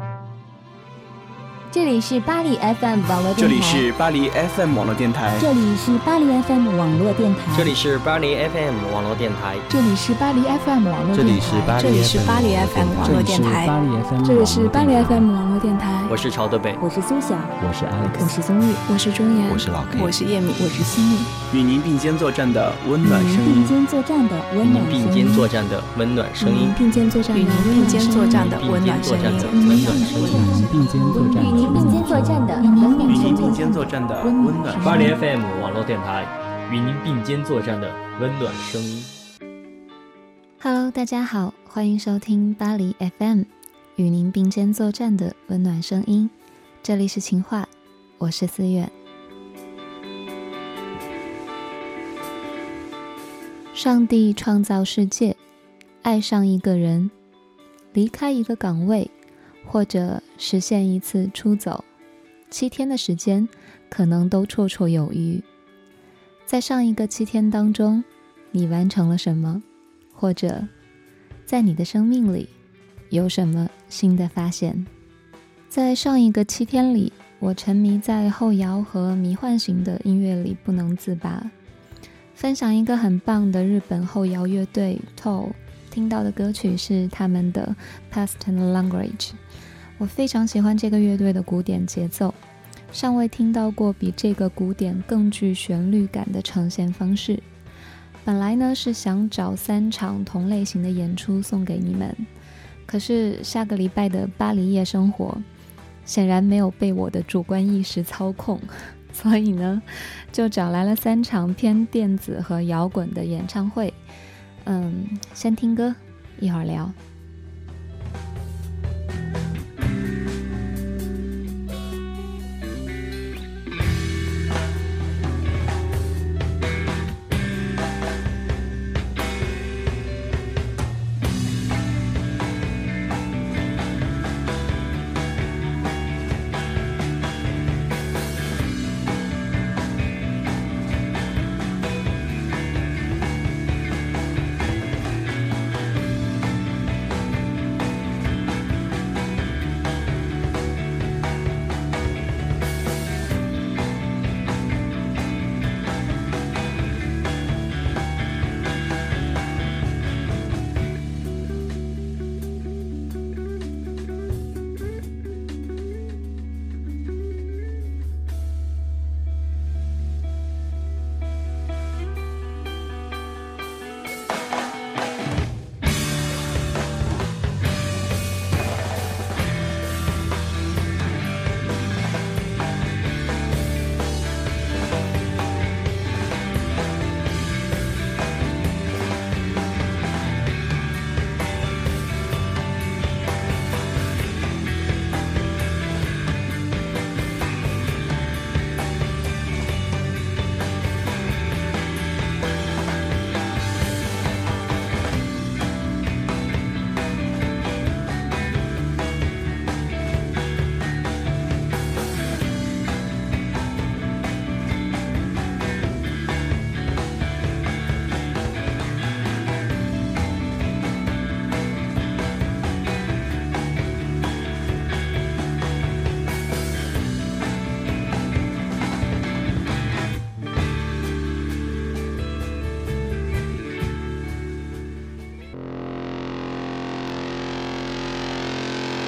Thank you. 这里是巴黎 FM 网络电台。这里是巴黎 FM 网络电台。这里是巴黎 FM 网络电台。这里是巴黎 FM 网络电台。这里是巴黎 FM 网络电台。这里是巴黎 FM 网络电台。这里是巴黎 FM 网络电台。我是曹德北，我是苏晓，我是 Alex，我是宗玉，我是钟岩，我是老 K，我是叶敏，我是西米。与您并肩作战的温暖声音。并肩作战的温暖声音。并肩作战的温暖声音。并肩作战的并肩作战的温暖声音。并肩作战。与您并肩作战的。与您并肩作战的温暖。巴黎 FM 网络电台，与您并肩作战的温暖声音。Hello，大家好，欢迎收听巴黎 FM，与您并肩作战的温暖声音。这里是情话，我是思远。上帝创造世界，爱上一个人，离开一个岗位，或者实现一次出走。七天的时间，可能都绰绰有余。在上一个七天当中，你完成了什么？或者，在你的生命里，有什么新的发现？在上一个七天里，我沉迷在后摇和迷幻型的音乐里不能自拔。分享一个很棒的日本后摇乐队 TOL，听到的歌曲是他们的《Past Language》。我非常喜欢这个乐队的古典节奏，尚未听到过比这个古典更具旋律感的呈现方式。本来呢是想找三场同类型的演出送给你们，可是下个礼拜的巴黎夜生活显然没有被我的主观意识操控，所以呢就找来了三场偏电子和摇滚的演唱会。嗯，先听歌，一会儿聊。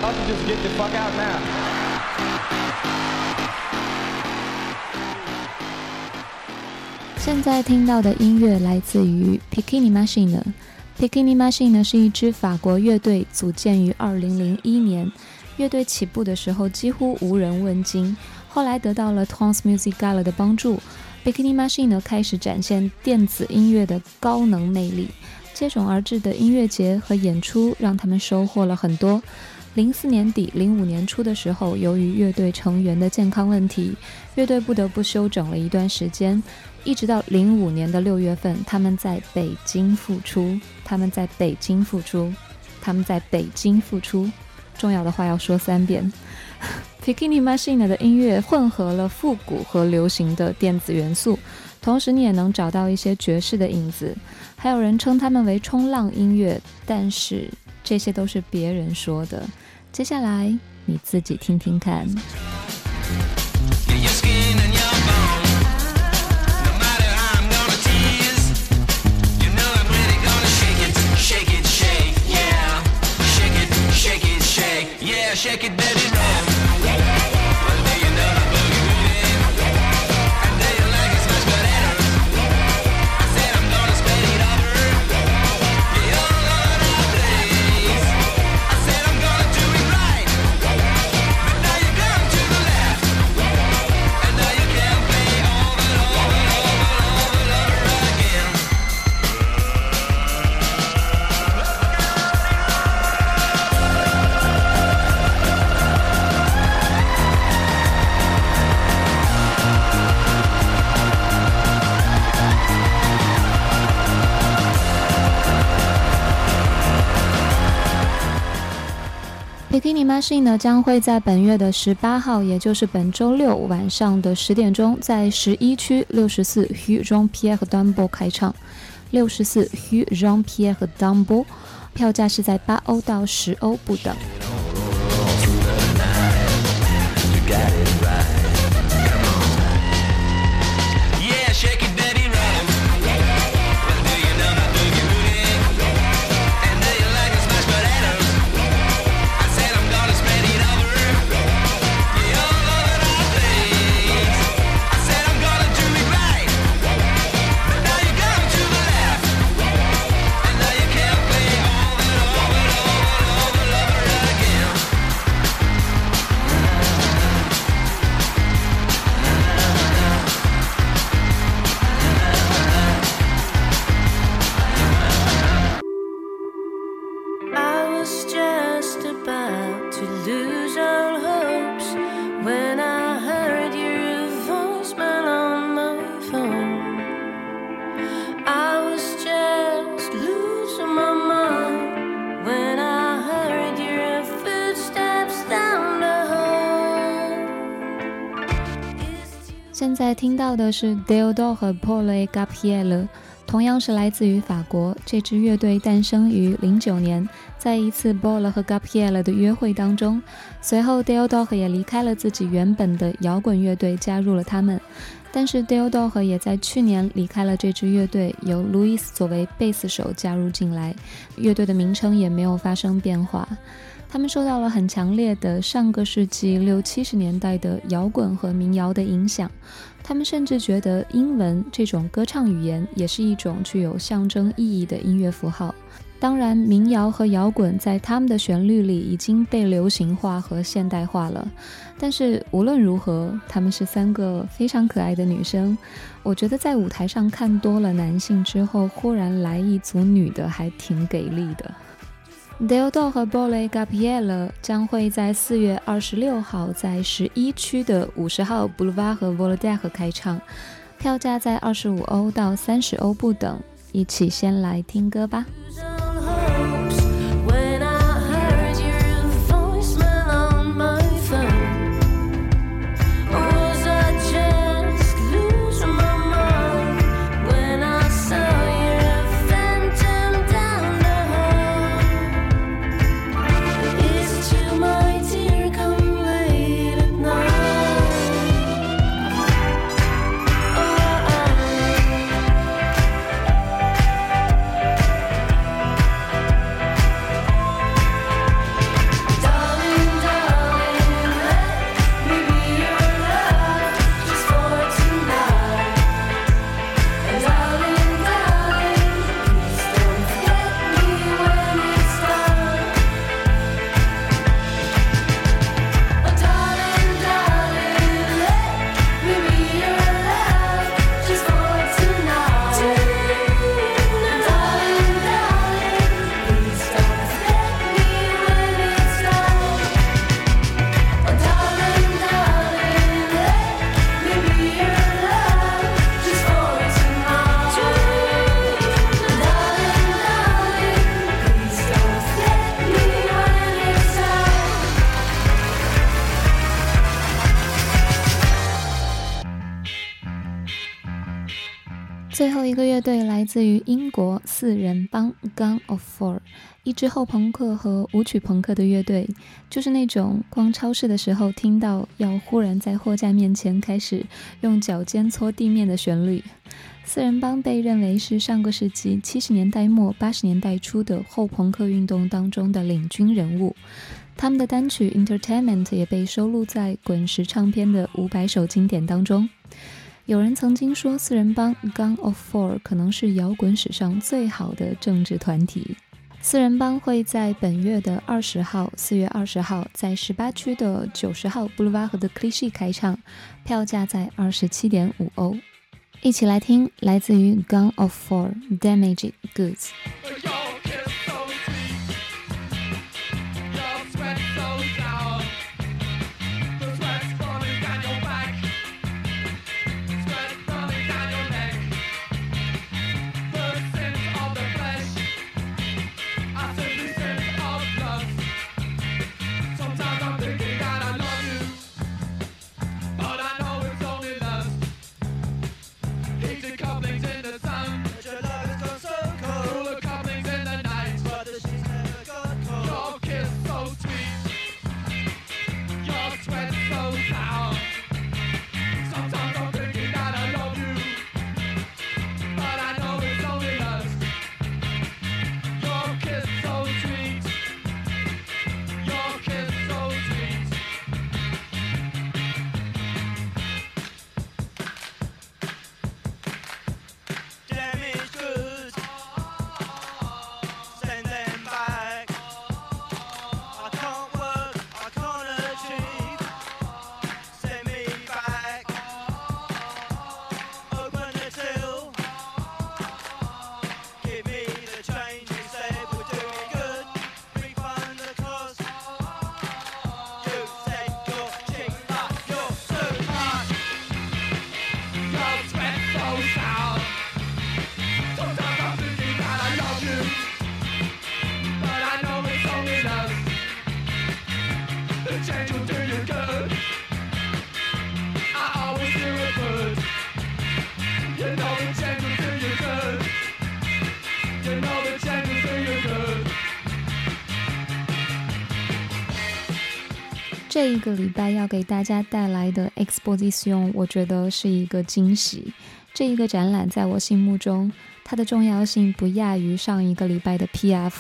现在听到的音乐来自于 p i k i n i Machine。p i k i n i Machine 呢是一支法国乐队，组建于2001年。乐队起步的时候几乎无人问津，后来得到了 Tons Music Gala 的帮助 p i k i n i Machine 呢开始展现电子音乐的高能魅力。接踵而至的音乐节和演出让他们收获了很多。零四年底、零五年初的时候，由于乐队成员的健康问题，乐队不得不休整了一段时间。一直到零五年的六月份，他们在北京复出。他们在北京复出。他们在北京复出。重要的话要说三遍。Picking Machine 的音乐混合了复古和流行的电子元素，同时你也能找到一些爵士的影子。还有人称他们为冲浪音乐，但是。这些都是别人说的。接下来你自己听听看。Bikini Machine 呢将会在本月的十八号，也就是本周六晚上的十点钟，在十一区六十四 Hugh Jean Pierre 和 Dumbo 开唱。六十四 Hugh Jean Pierre 和 Dumbo，票价是在八欧到十欧不等。在听到的是 Deodo 和 Paul Gabriel，同样是来自于法国。这支乐队诞生于零九年，在一次 Paul 和 Gabriel 的约会当中。随后 Deodo 也离开了自己原本的摇滚乐队，加入了他们。但是 Deodo 也在去年离开了这支乐队，由 Louis 作为贝斯手加入进来。乐队的名称也没有发生变化。他们受到了很强烈的上个世纪六七十年代的摇滚和民谣的影响，他们甚至觉得英文这种歌唱语言也是一种具有象征意义的音乐符号。当然，民谣和摇滚在他们的旋律里已经被流行化和现代化了。但是无论如何，他们是三个非常可爱的女生。我觉得在舞台上看多了男性之后，忽然来一组女的，还挺给力的。Deodo 和 b o l e Gabriel 将会在四月二十六号在十一区的五十号 Bluvard 和 v o l d e c 开唱，票价在二十五欧到三十欧不等。一起先来听歌吧。后一个乐队来自于英国四人帮 Gun of Four，一支后朋克和舞曲朋克的乐队，就是那种逛超市的时候听到要忽然在货架面前开始用脚尖搓地面的旋律。四人帮被认为是上个世纪七十年代末八十年代初的后朋克运动当中的领军人物，他们的单曲《Entertainment》也被收录在滚石唱片的五百首经典当中。有人曾经说，四人帮 Gun of Four 可能是摇滚史上最好的政治团体。四人帮会在本月的二十号，四月二十号，在十八区的九十号 Boulevard 和的 Clichy 开唱，票价在二十七点五欧。一起来听来自于 Gun of Four Damaged Goods。这一个礼拜要给大家带来的 exposition，我觉得是一个惊喜。这一个展览在我心目中，它的重要性不亚于上一个礼拜的 PF。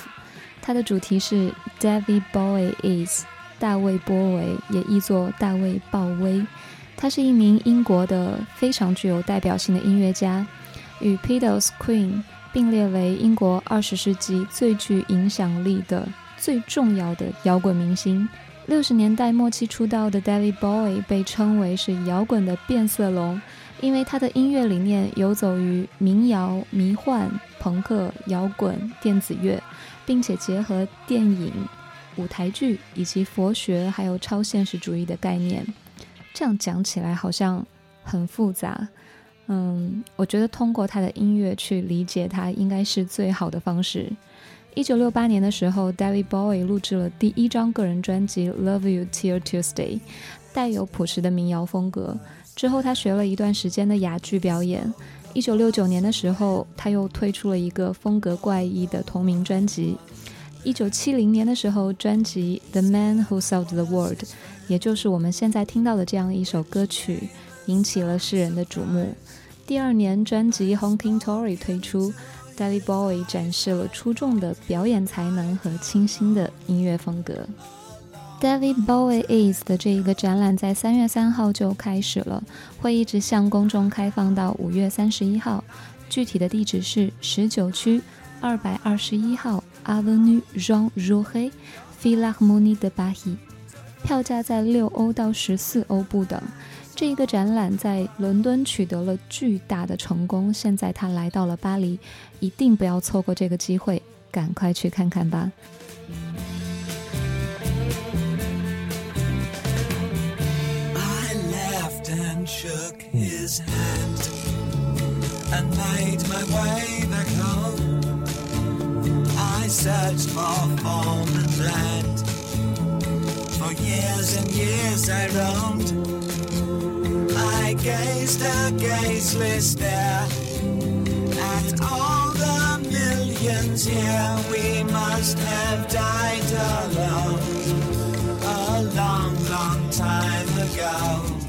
它的主题是 David Bowie is 大卫波维，也译作大卫鲍威。他是一名英国的非常具有代表性的音乐家，与 Beatles、Queen 并列为英国二十世纪最具影响力的、最重要的摇滚明星。六十年代末期出道的 David Bowie 被称为是摇滚的变色龙，因为他的音乐理念游走于民谣、迷幻、朋克、摇滚、电子乐，并且结合电影、舞台剧以及佛学还有超现实主义的概念。这样讲起来好像很复杂，嗯，我觉得通过他的音乐去理解他，应该是最好的方式。一九六八年的时候，David Bowie 录制了第一张个人专辑《Love You Till Tuesday》，带有朴实的民谣风格。之后，他学了一段时间的哑剧表演。一九六九年的时候，他又推出了一个风格怪异的同名专辑。一九七零年的时候，专辑《The Man Who Sold the World》，也就是我们现在听到的这样一首歌曲，引起了世人的瞩目。第二年，专辑《Honking Tori》推出。David Bowie 展示了出众的表演才能和清新的音乐风格。David Bowie is 的这一个展览在三月三号就开始了，会一直向公众开放到五月三十一号。具体的地址是十九区二百二十一号 Avenue Jean Jaurès，Philharmonie de Paris。票价在六欧到十四欧不等。这一个展览在伦敦取得了巨大的成功，现在他来到了巴黎，一定不要错过这个机会，赶快去看看吧。I gazed a gazeless stare And all the millions here, we must have died alone. A long, long time ago.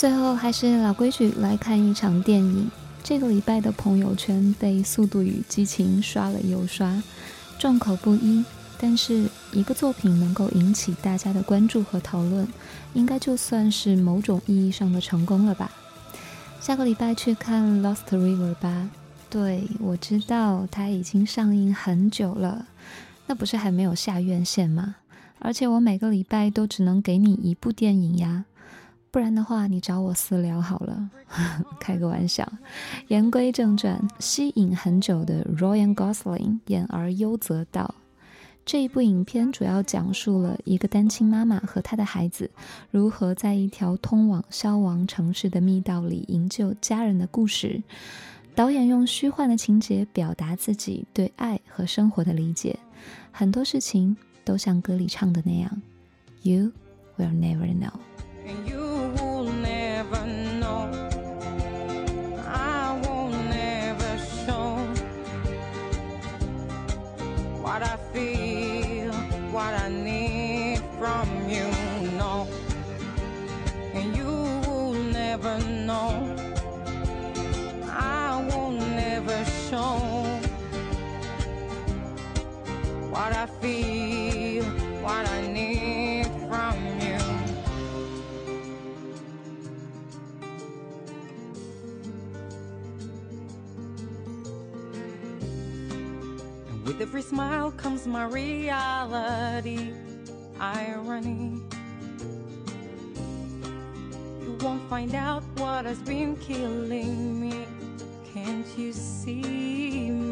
最后还是老规矩，来看一场电影。这个礼拜的朋友圈被《速度与激情》刷了又刷，众口不一。但是一个作品能够引起大家的关注和讨论，应该就算是某种意义上的成功了吧。下个礼拜去看《Lost River》吧。对，我知道它已经上映很久了，那不是还没有下院线吗？而且我每个礼拜都只能给你一部电影呀。不然的话，你找我私聊好了，开个玩笑。言归正传，吸引很久的 Ryan Gosling 演而优则导。这一部影片主要讲述了一个单亲妈妈和她的孩子如何在一条通往消亡城市的密道里营救家人的故事。导演用虚幻的情节表达自己对爱和生活的理解，很多事情都像歌里唱的那样：“You will never know。” Every smile comes my reality, irony. You won't find out what has been killing me. Can't you see me?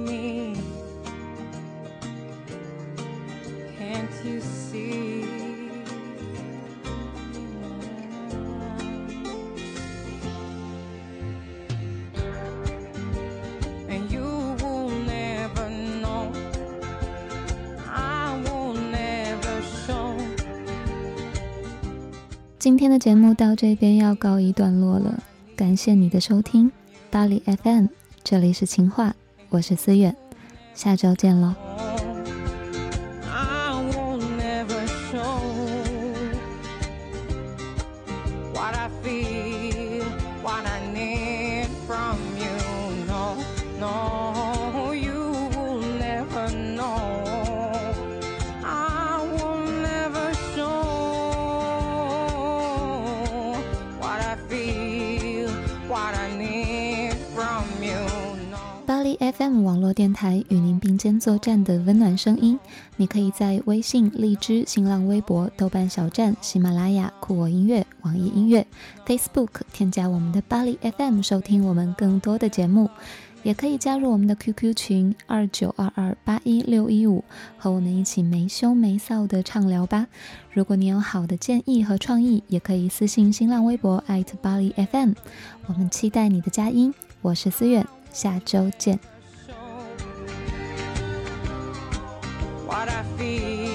今天的节目到这边要告一段落了，感谢你的收听，巴黎 FM，这里是情话，我是思远，下周见喽。电台与您并肩作战的温暖声音，你可以在微信、荔枝、新浪微博、豆瓣小站、喜马拉雅、酷我音乐、网易音乐、Facebook 添加我们的巴黎 FM 收听我们更多的节目。也可以加入我们的 QQ 群二九二二八一六一五，和我们一起没羞没臊的畅聊吧。如果你有好的建议和创意，也可以私信新浪微博巴黎 FM，我们期待你的佳音。我是思远，下周见。be.